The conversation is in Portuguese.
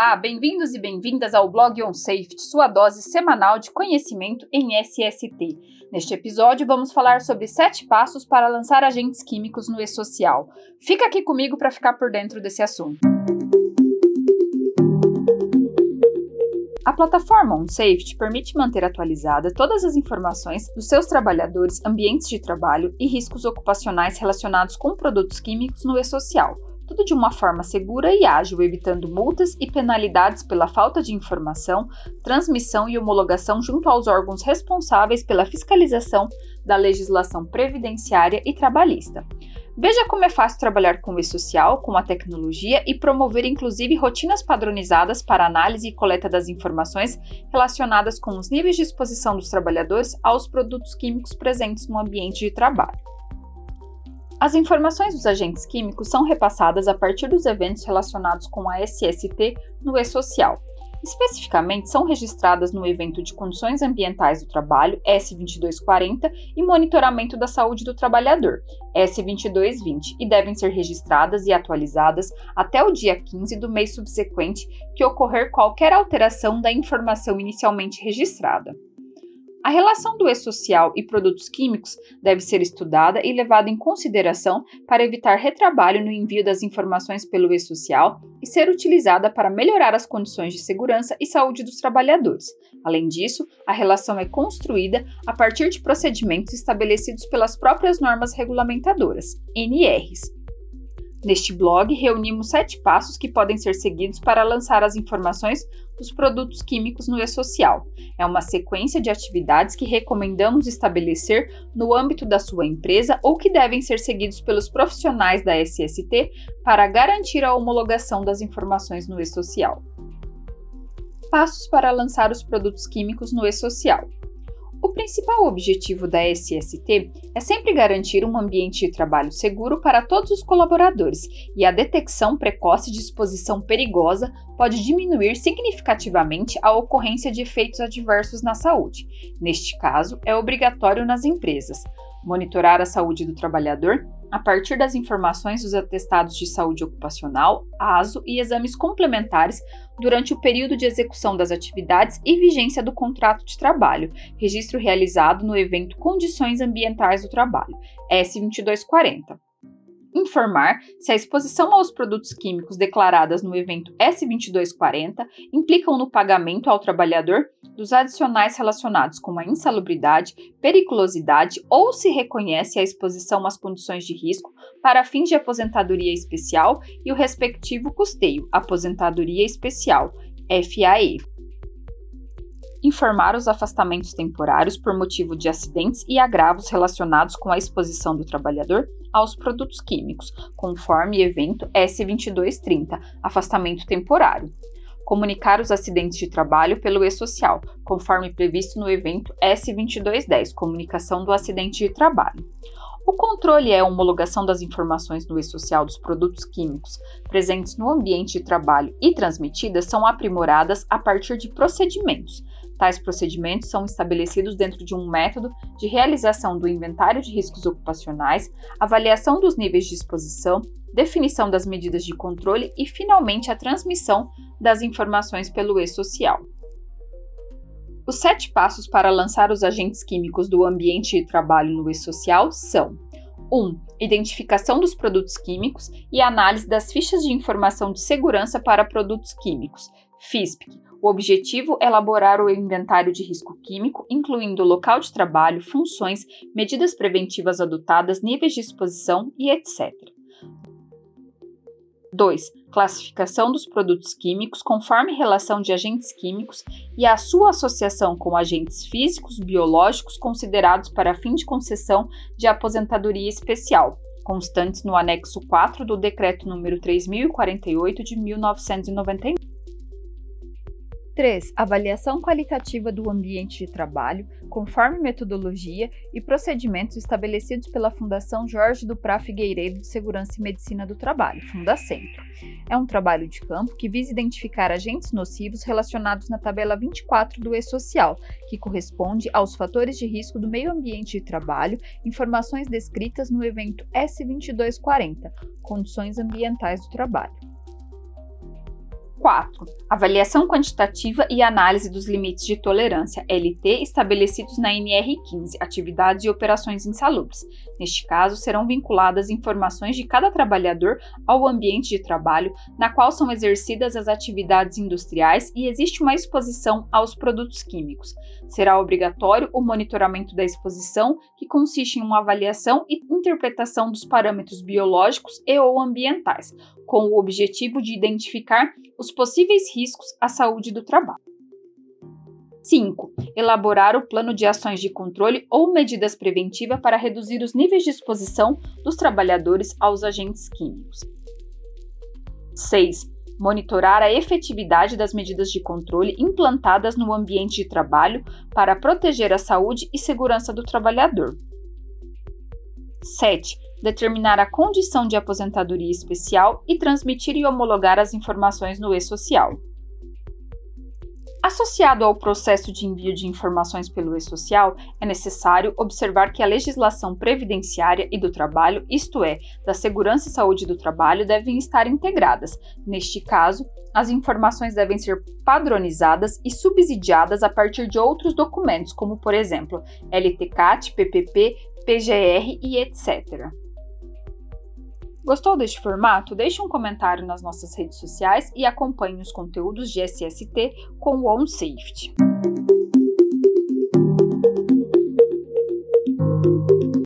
Olá, bem-vindos e bem-vindas ao blog On Safety, sua dose semanal de conhecimento em SST. Neste episódio, vamos falar sobre sete passos para lançar agentes químicos no e-social. Fica aqui comigo para ficar por dentro desse assunto. A plataforma OnSafety permite manter atualizada todas as informações dos seus trabalhadores, ambientes de trabalho e riscos ocupacionais relacionados com produtos químicos no e-social tudo de uma forma segura e ágil, evitando multas e penalidades pela falta de informação, transmissão e homologação junto aos órgãos responsáveis pela fiscalização da legislação previdenciária e trabalhista. Veja como é fácil trabalhar com o e-social, com a tecnologia e promover inclusive rotinas padronizadas para análise e coleta das informações relacionadas com os níveis de exposição dos trabalhadores aos produtos químicos presentes no ambiente de trabalho. As informações dos agentes químicos são repassadas a partir dos eventos relacionados com a SST no e-social. Especificamente, são registradas no evento de Condições Ambientais do Trabalho, S2240, e Monitoramento da Saúde do Trabalhador, S2220, e devem ser registradas e atualizadas até o dia 15 do mês subsequente que ocorrer qualquer alteração da informação inicialmente registrada. A relação do e-social e produtos químicos deve ser estudada e levada em consideração para evitar retrabalho no envio das informações pelo e-social e ser utilizada para melhorar as condições de segurança e saúde dos trabalhadores. Além disso, a relação é construída a partir de procedimentos estabelecidos pelas próprias normas regulamentadoras, NRs, Neste blog, reunimos sete passos que podem ser seguidos para lançar as informações dos produtos químicos no e-social. É uma sequência de atividades que recomendamos estabelecer no âmbito da sua empresa ou que devem ser seguidos pelos profissionais da SST para garantir a homologação das informações no e-social. Passos para lançar os produtos químicos no e-social. O principal objetivo da SST é sempre garantir um ambiente de trabalho seguro para todos os colaboradores e a detecção precoce de exposição perigosa pode diminuir significativamente a ocorrência de efeitos adversos na saúde. Neste caso, é obrigatório nas empresas monitorar a saúde do trabalhador a partir das informações dos atestados de saúde ocupacional, ASO e exames complementares durante o período de execução das atividades e vigência do contrato de trabalho, registro realizado no evento Condições Ambientais do Trabalho, S2240 informar se a exposição aos produtos químicos declaradas no evento S2240 implicam no pagamento ao trabalhador dos adicionais relacionados com a insalubridade, periculosidade ou se reconhece a exposição às condições de risco para fins de aposentadoria especial e o respectivo custeio, aposentadoria especial, FAE informar os afastamentos temporários por motivo de acidentes e agravos relacionados com a exposição do trabalhador aos produtos químicos, conforme evento S2230, afastamento temporário. Comunicar os acidentes de trabalho pelo e-social, conforme previsto no evento S2210, comunicação do acidente de trabalho. O controle é a homologação das informações no e-social dos produtos químicos presentes no ambiente de trabalho e transmitidas são aprimoradas a partir de procedimentos, Tais procedimentos são estabelecidos dentro de um método de realização do inventário de riscos ocupacionais, avaliação dos níveis de exposição, definição das medidas de controle e, finalmente, a transmissão das informações pelo e-social. Os sete passos para lançar os agentes químicos do ambiente de trabalho no e-social são: 1. Um, identificação dos produtos químicos e análise das fichas de informação de segurança para produtos químicos, FISPIC, o objetivo é elaborar o inventário de risco químico, incluindo local de trabalho, funções, medidas preventivas adotadas, níveis de exposição e etc. 2. Classificação dos produtos químicos conforme relação de agentes químicos e a sua associação com agentes físicos, biológicos considerados para fim de concessão de aposentadoria especial, constantes no anexo 4 do Decreto número 3048 de 1999. 3. Avaliação qualitativa do ambiente de trabalho, conforme metodologia e procedimentos estabelecidos pela Fundação Jorge do Prá Figueiredo de Segurança e Medicina do Trabalho, Fundacentro. É um trabalho de campo que visa identificar agentes nocivos relacionados na tabela 24 do E-Social, que corresponde aos fatores de risco do meio ambiente de trabalho, informações descritas no evento S2240, Condições Ambientais do Trabalho. 4. Avaliação quantitativa e análise dos limites de tolerância LT estabelecidos na NR15, atividades e operações insalubres. Neste caso, serão vinculadas informações de cada trabalhador ao ambiente de trabalho, na qual são exercidas as atividades industriais e existe uma exposição aos produtos químicos. Será obrigatório o monitoramento da exposição, que consiste em uma avaliação e interpretação dos parâmetros biológicos e ou ambientais, com o objetivo de identificar os possíveis riscos à saúde do trabalho. 5. Elaborar o plano de ações de controle ou medidas preventivas para reduzir os níveis de exposição dos trabalhadores aos agentes químicos. 6. Monitorar a efetividade das medidas de controle implantadas no ambiente de trabalho para proteger a saúde e segurança do trabalhador. 7 determinar a condição de aposentadoria especial e transmitir e homologar as informações no e-social. Associado ao processo de envio de informações pelo e-social, é necessário observar que a legislação previdenciária e do trabalho, isto é, da segurança e saúde do trabalho, devem estar integradas. Neste caso, as informações devem ser padronizadas e subsidiadas a partir de outros documentos, como, por exemplo, LTCAT, PPP, PGR e etc. Gostou deste formato? Deixe um comentário nas nossas redes sociais e acompanhe os conteúdos de SST com o OnSafety.